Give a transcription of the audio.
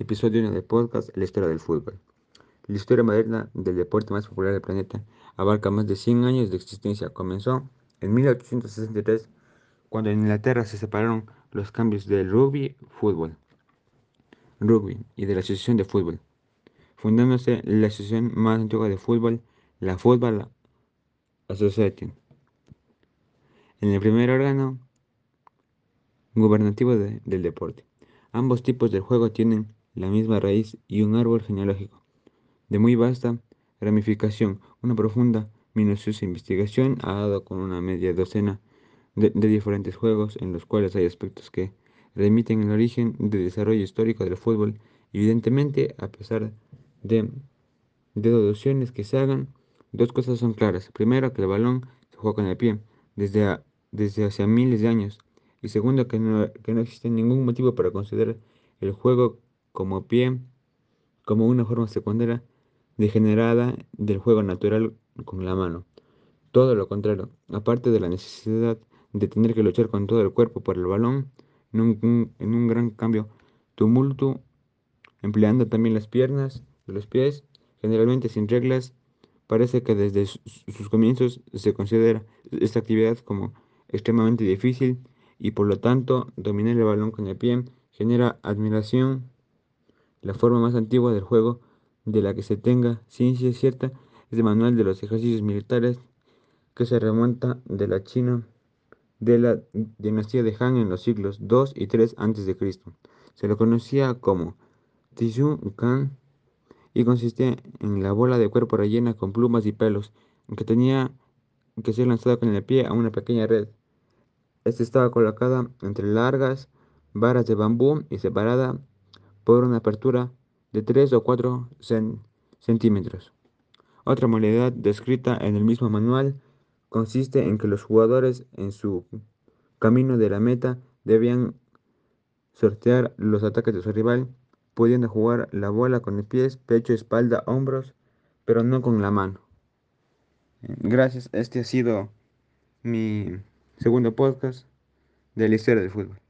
Episodio 1 del podcast La historia del fútbol. La historia moderna del deporte más popular del planeta abarca más de 100 años de existencia. Comenzó en 1863, cuando en Inglaterra se separaron los cambios del rugby fútbol, rugby y de la asociación de fútbol, fundándose la asociación más antigua de fútbol, la Football Association, en el primer órgano gubernativo del deporte. Ambos tipos de juego tienen la misma raíz y un árbol genealógico, de muy vasta ramificación. Una profunda, minuciosa investigación ha dado con una media docena de, diferentes juegos en los cuales hay aspectos que remiten al origen del desarrollo histórico del fútbol. Evidentemente, a pesar de, deducciones que se hagan, dos cosas son claras. Primero, que el balón se juega con el pie desde, desde hace miles de años. Y segundo, que no, que no existe ningún motivo para considerar el juego como pie, como una forma secundaria degenerada del juego natural con la mano. Todo lo contrario, aparte de la necesidad de tener que luchar con todo el cuerpo por el balón, en un, gran cambio tumulto, empleando también las piernas los pies, generalmente sin reglas, parece que desde sus comienzos se considera esta actividad como extremadamente difícil y por lo tanto dominar el balón con el pie genera admiración la forma más antigua del juego de la que se tenga ciencia cierta es el manual de los ejercicios militares que se remonta de la China de la dinastía de Han en los siglos II y III a.C. Se lo conocía como Tizhu Kan y consistía en la bola de cuerpo rellena con plumas y pelos que tenía que ser lanzada con el pie a una pequeña red. Esta estaba colocada entre largas varas de bambú y separada por una apertura de 3 o 4 centímetros. Otra modalidad descrita en el mismo manual consiste en que los jugadores en su camino de la meta debían sortear los ataques de su rival, pudiendo jugar la bola con los pies, pecho, espalda, hombros, pero no con la mano. Gracias, este ha sido mi segundo podcast de la historia del fútbol.